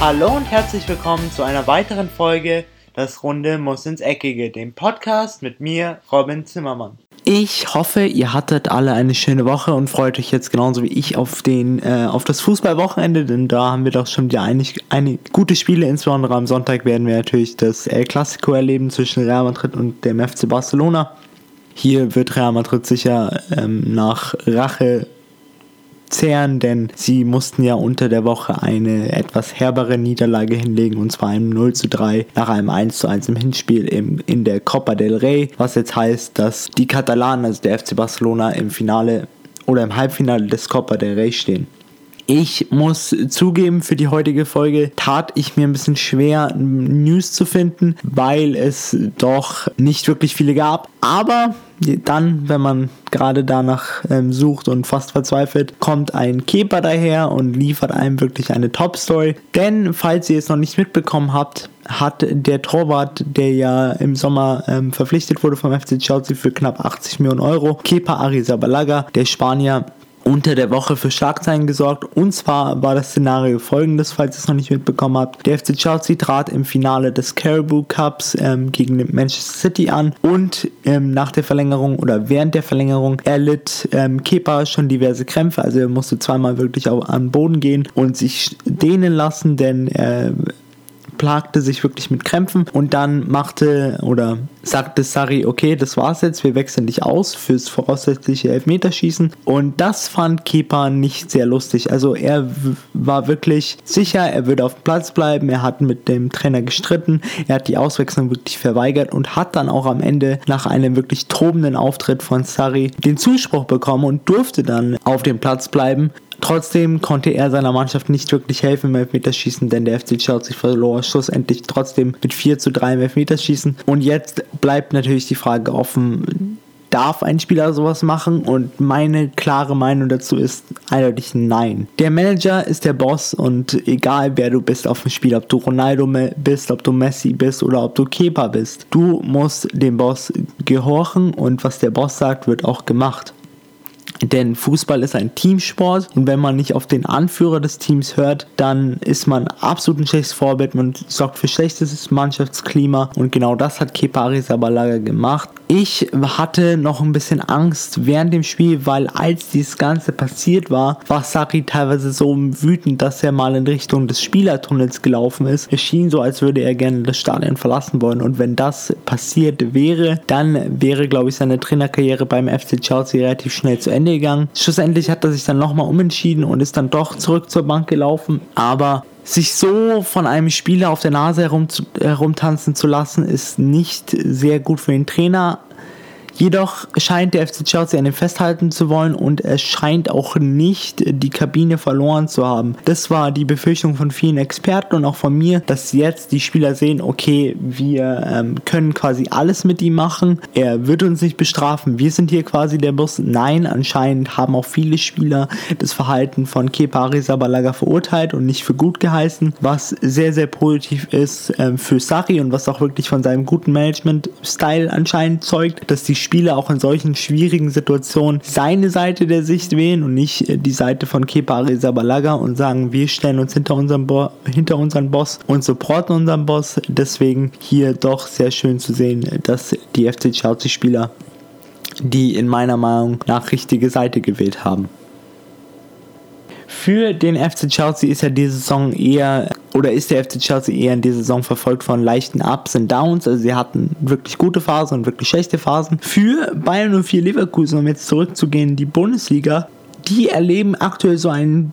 Hallo und herzlich willkommen zu einer weiteren Folge Das Runde muss ins Eckige, dem Podcast mit mir, Robin Zimmermann. Ich hoffe, ihr hattet alle eine schöne Woche und freut euch jetzt genauso wie ich auf, den, äh, auf das Fußballwochenende, denn da haben wir doch schon wieder einige, einige gute Spiele. Insbesondere am Sonntag werden wir natürlich das El Clasico erleben zwischen Real Madrid und dem FC Barcelona. Hier wird Real Madrid sicher ähm, nach Rache zehren, denn sie mussten ja unter der Woche eine etwas herbere Niederlage hinlegen und zwar ein 0 zu 3 nach einem 1 zu 1 im Hinspiel im, in der Copa del Rey, was jetzt heißt, dass die Katalanen, also der FC Barcelona, im Finale oder im Halbfinale des Copa del Rey stehen. Ich muss zugeben, für die heutige Folge tat ich mir ein bisschen schwer, News zu finden, weil es doch nicht wirklich viele gab. Aber dann, wenn man gerade danach ähm, sucht und fast verzweifelt, kommt ein Keeper daher und liefert einem wirklich eine Top-Story. Denn, falls ihr es noch nicht mitbekommen habt, hat der Torwart, der ja im Sommer ähm, verpflichtet wurde vom FC Chelsea für knapp 80 Millionen Euro, Kepa Arrizabalaga, der Spanier, unter der Woche für Schlagzeilen gesorgt. Und zwar war das Szenario folgendes, falls ihr es noch nicht mitbekommen habt. Der FC Chelsea trat im Finale des Caribou Cups ähm, gegen Manchester City an und ähm, nach der Verlängerung oder während der Verlängerung erlitt ähm, Kepa schon diverse Krämpfe. Also er musste zweimal wirklich auch an den Boden gehen und sich dehnen lassen, denn er plagte sich wirklich mit Krämpfen und dann machte oder sagte Sari, okay, das war's jetzt, wir wechseln dich aus fürs voraussichtliche Elfmeterschießen und das fand Kepa nicht sehr lustig. Also er war wirklich sicher, er würde auf dem Platz bleiben, er hat mit dem Trainer gestritten, er hat die Auswechslung wirklich verweigert und hat dann auch am Ende nach einem wirklich tobenden Auftritt von Sari den Zuspruch bekommen und durfte dann auf dem Platz bleiben. Trotzdem konnte er seiner Mannschaft nicht wirklich helfen im Elfmeterschießen, denn der FC Chelsea verlor schlussendlich trotzdem mit 4 zu 3 im Elfmeterschießen. Und jetzt bleibt natürlich die Frage offen, darf ein Spieler sowas machen? Und meine klare Meinung dazu ist eindeutig nein. Der Manager ist der Boss und egal wer du bist auf dem Spiel, ob du Ronaldo bist, ob du Messi bist oder ob du Kepa bist, du musst dem Boss gehorchen und was der Boss sagt, wird auch gemacht. Denn Fußball ist ein Teamsport und wenn man nicht auf den Anführer des Teams hört, dann ist man absolut ein schlechtes Vorbild. Man sorgt für schlechtes Mannschaftsklima und genau das hat Kepa Arrizabalaga gemacht. Ich hatte noch ein bisschen Angst während dem Spiel, weil als dieses Ganze passiert war, war Sari teilweise so wütend, dass er mal in Richtung des Spielertunnels gelaufen ist. Es schien so, als würde er gerne das Stadion verlassen wollen. Und wenn das passiert wäre, dann wäre, glaube ich, seine Trainerkarriere beim FC Chelsea relativ schnell zu Ende gegangen. Schlussendlich hat er sich dann nochmal umentschieden und ist dann doch zurück zur Bank gelaufen. Aber sich so von einem Spieler auf der Nase herum herumtanzen zu lassen, ist nicht sehr gut für den Trainer. Jedoch scheint der FC Chelsea an dem festhalten zu wollen und es scheint auch nicht die Kabine verloren zu haben. Das war die Befürchtung von vielen Experten und auch von mir, dass jetzt die Spieler sehen, okay, wir ähm, können quasi alles mit ihm machen. Er wird uns nicht bestrafen. Wir sind hier quasi der Boss. Nein, anscheinend haben auch viele Spieler das Verhalten von Kepa Arrizabalaga verurteilt und nicht für gut geheißen, was sehr, sehr positiv ist ähm, für Sari und was auch wirklich von seinem guten Management-Style anscheinend zeugt, dass die Spieler auch in solchen schwierigen Situationen seine Seite der Sicht wählen und nicht äh, die Seite von Kepa Arrizabalaga und sagen, wir stellen uns hinter unserem, Bo hinter unseren Boss und supporten unseren Boss. Deswegen hier doch sehr schön zu sehen, dass die FC Chelsea Spieler die in meiner Meinung nach richtige Seite gewählt haben. Für den FC Chelsea ist ja diese Saison eher oder ist der FC Chelsea eher in dieser Saison verfolgt von leichten Ups und Downs. Also sie hatten wirklich gute Phasen und wirklich schlechte Phasen. Für Bayern 04 Leverkusen, um jetzt zurückzugehen, die Bundesliga, die erleben aktuell so einen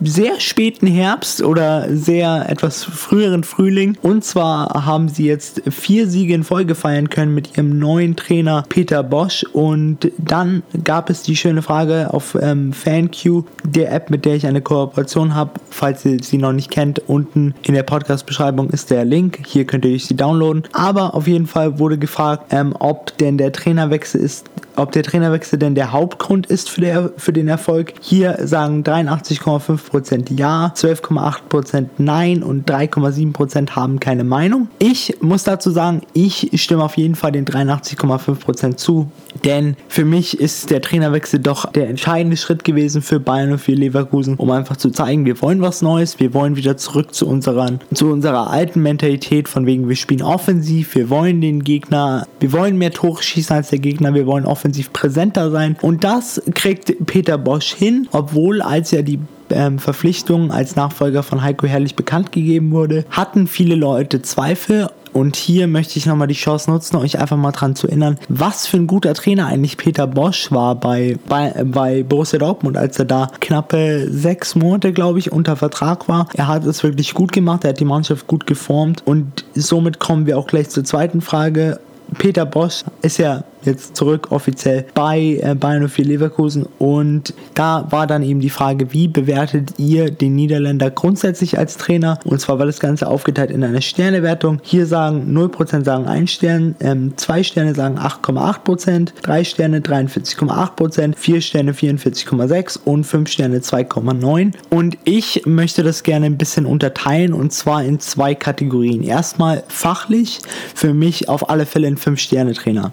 sehr späten Herbst oder sehr etwas früheren Frühling. Und zwar haben sie jetzt vier Siege in Folge feiern können mit ihrem neuen Trainer Peter Bosch. Und dann gab es die schöne Frage auf ähm, FanQ, der App, mit der ich eine Kooperation habe. Falls ihr sie noch nicht kennt, unten in der Podcast-Beschreibung ist der Link. Hier könnt ihr euch sie downloaden. Aber auf jeden Fall wurde gefragt, ähm, ob denn der Trainerwechsel ist ob der Trainerwechsel denn der Hauptgrund ist für, der, für den Erfolg. Hier sagen 83,5% Ja, 12,8% Nein und 3,7% haben keine Meinung. Ich muss dazu sagen, ich stimme auf jeden Fall den 83,5% zu, denn für mich ist der Trainerwechsel doch der entscheidende Schritt gewesen für Bayern und für Leverkusen, um einfach zu zeigen, wir wollen was Neues, wir wollen wieder zurück zu, unseren, zu unserer alten Mentalität, von wegen wir spielen offensiv, wir wollen den Gegner, wir wollen mehr Tore schießen als der Gegner, wir wollen offensiv präsenter sein und das kriegt Peter Bosch hin, obwohl als er die ähm, Verpflichtung als Nachfolger von Heiko Herrlich bekannt gegeben wurde, hatten viele Leute Zweifel und hier möchte ich nochmal die Chance nutzen, euch einfach mal dran zu erinnern, was für ein guter Trainer eigentlich Peter Bosch war bei, bei, bei Borussia Dortmund, als er da knappe sechs Monate, glaube ich, unter Vertrag war. Er hat es wirklich gut gemacht, er hat die Mannschaft gut geformt und somit kommen wir auch gleich zur zweiten Frage. Peter Bosch ist ja jetzt zurück offiziell bei äh, Bayern 04 Leverkusen und da war dann eben die Frage, wie bewertet ihr den Niederländer grundsätzlich als Trainer? Und zwar war das Ganze aufgeteilt in eine Sternewertung. Hier sagen 0% sagen 1 Stern, 2 ähm, Sterne sagen 8,8%, 3 Sterne 43,8%, 4 Sterne 44,6 und 5 Sterne 2,9. Und ich möchte das gerne ein bisschen unterteilen und zwar in zwei Kategorien. Erstmal fachlich, für mich auf alle Fälle ein 5-Sterne-Trainer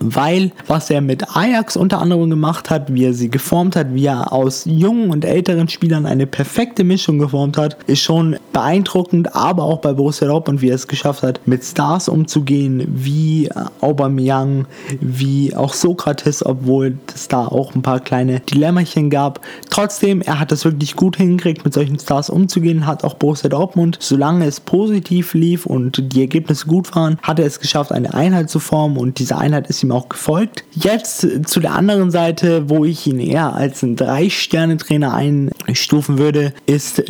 weil was er mit Ajax unter anderem gemacht hat, wie er sie geformt hat, wie er aus jungen und älteren Spielern eine perfekte Mischung geformt hat, ist schon beeindruckend, aber auch bei Borussia Dortmund, wie er es geschafft hat, mit Stars umzugehen, wie Aubameyang, wie auch Sokrates, obwohl es da auch ein paar kleine Dilemmachen gab. Trotzdem, er hat es wirklich gut hingekriegt, mit solchen Stars umzugehen, hat auch Borussia Dortmund, solange es positiv lief und die Ergebnisse gut waren, hat er es geschafft, eine Einheit zu formen und diese Einheit ist ihm ihm auch gefolgt. Jetzt zu der anderen Seite, wo ich ihn eher als einen Drei-Sterne-Trainer einstufen würde, ist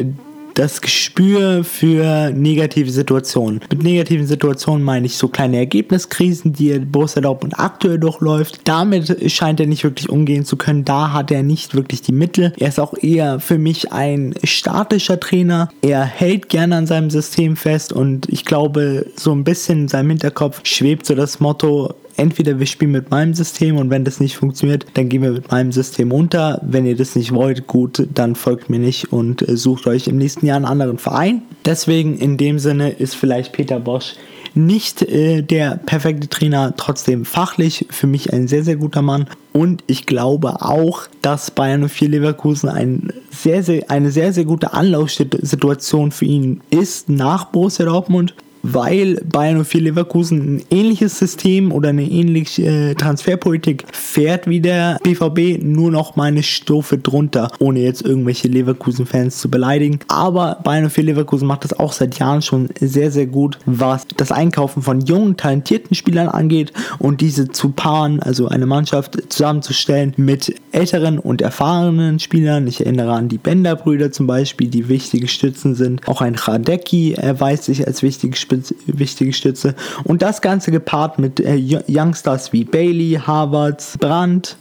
das Gespür für negative Situationen. Mit negativen Situationen meine ich so kleine Ergebniskrisen, die Borussia Dortmund aktuell durchläuft. Damit scheint er nicht wirklich umgehen zu können. Da hat er nicht wirklich die Mittel. Er ist auch eher für mich ein statischer Trainer. Er hält gerne an seinem System fest und ich glaube, so ein bisschen in seinem Hinterkopf schwebt so das Motto, entweder wir spielen mit meinem System und wenn das nicht funktioniert, dann gehen wir mit meinem System unter. Wenn ihr das nicht wollt, gut, dann folgt mir nicht und äh, sucht euch im nächsten Jahr einen anderen Verein. Deswegen in dem Sinne ist vielleicht Peter Bosch nicht äh, der perfekte Trainer, trotzdem fachlich für mich ein sehr, sehr guter Mann. Und ich glaube auch, dass Bayern 04 Leverkusen ein sehr, sehr, eine sehr, sehr gute Anlaufsituation für ihn ist nach Borussia Dortmund weil Bayern 04 Leverkusen ein ähnliches System oder eine ähnliche äh, Transferpolitik fährt wie der BVB, nur noch mal eine Stufe drunter, ohne jetzt irgendwelche Leverkusen-Fans zu beleidigen. Aber Bayern 04 Leverkusen macht das auch seit Jahren schon sehr, sehr gut, was das Einkaufen von jungen, talentierten Spielern angeht und diese zu paaren, also eine Mannschaft zusammenzustellen mit älteren und erfahrenen Spielern. Ich erinnere an die Bender-Brüder zum Beispiel, die wichtige Stützen sind. Auch ein Radecki erweist sich als wichtige Spitze wichtige Stütze. Und das Ganze gepaart mit äh, Youngstars wie Bailey, Harvards, Brandt,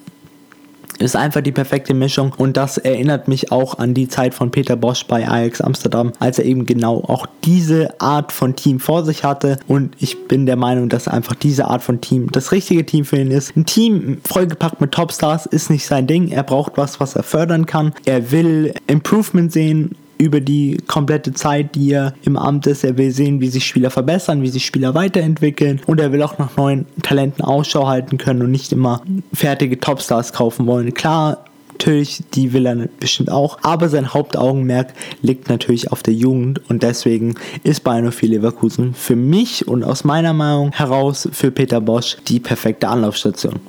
ist einfach die perfekte Mischung und das erinnert mich auch an die Zeit von Peter Bosch bei Ajax Amsterdam, als er eben genau auch diese Art von Team vor sich hatte und ich bin der Meinung, dass einfach diese Art von Team das richtige Team für ihn ist. Ein Team vollgepackt mit Topstars ist nicht sein Ding, er braucht was, was er fördern kann. Er will Improvement sehen über die komplette Zeit, die er im Amt ist. Er will sehen, wie sich Spieler verbessern, wie sich Spieler weiterentwickeln und er will auch nach neuen Talenten Ausschau halten können und nicht immer fertige Topstars kaufen wollen. Klar, natürlich, die will er bestimmt auch, aber sein Hauptaugenmerk liegt natürlich auf der Jugend und deswegen ist Bayern 04 Leverkusen für mich und aus meiner Meinung heraus für Peter Bosch die perfekte Anlaufstation.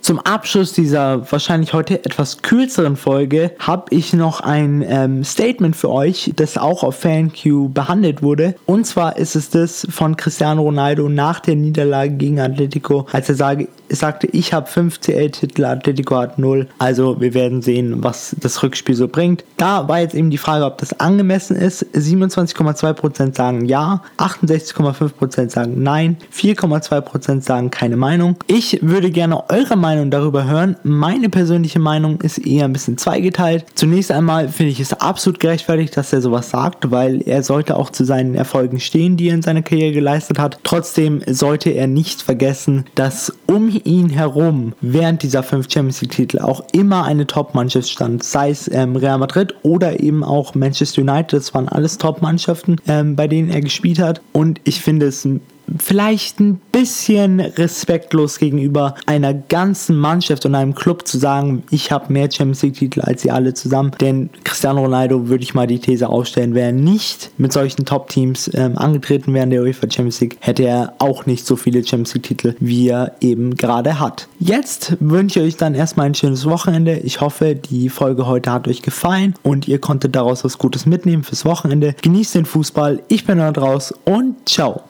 Zum Abschluss dieser wahrscheinlich heute etwas kürzeren Folge habe ich noch ein ähm, Statement für euch, das auch auf FanQ behandelt wurde. Und zwar ist es das von Cristiano Ronaldo nach der Niederlage gegen Atletico, als er sage, sagte, ich habe 5 CL-Titel, Atletico hat 0. Also wir werden sehen, was das Rückspiel so bringt. Da war jetzt eben die Frage, ob das angemessen ist. 27,2% sagen ja, 68,5% sagen nein, 4,2% sagen keine Meinung. Ich würde gerne eure Meinung darüber hören. Meine persönliche Meinung ist eher ein bisschen zweigeteilt. Zunächst einmal finde ich es absolut gerechtfertigt, dass er sowas sagt, weil er sollte auch zu seinen Erfolgen stehen, die er in seiner Karriere geleistet hat. Trotzdem sollte er nicht vergessen, dass um ihn herum während dieser fünf Champions League Titel auch immer eine Top-Mannschaft stand, sei es ähm, Real Madrid oder eben auch Manchester United, das waren alles Top-Mannschaften, ähm, bei denen er gespielt hat. Und ich finde es vielleicht ein bisschen respektlos gegenüber einer ganzen Mannschaft und einem Club zu sagen, ich habe mehr Champions League Titel als sie alle zusammen. Denn Cristiano Ronaldo würde ich mal die These aufstellen, wäre nicht mit solchen Top-Teams ähm, angetreten während der UEFA Champions League, hätte er auch nicht so viele Champions League Titel, wie er eben gerade hat. Jetzt wünsche ich euch dann erstmal ein schönes Wochenende. Ich hoffe, die Folge heute hat euch gefallen und ihr konntet daraus was Gutes mitnehmen fürs Wochenende. Genießt den Fußball. Ich bin dort raus und ciao.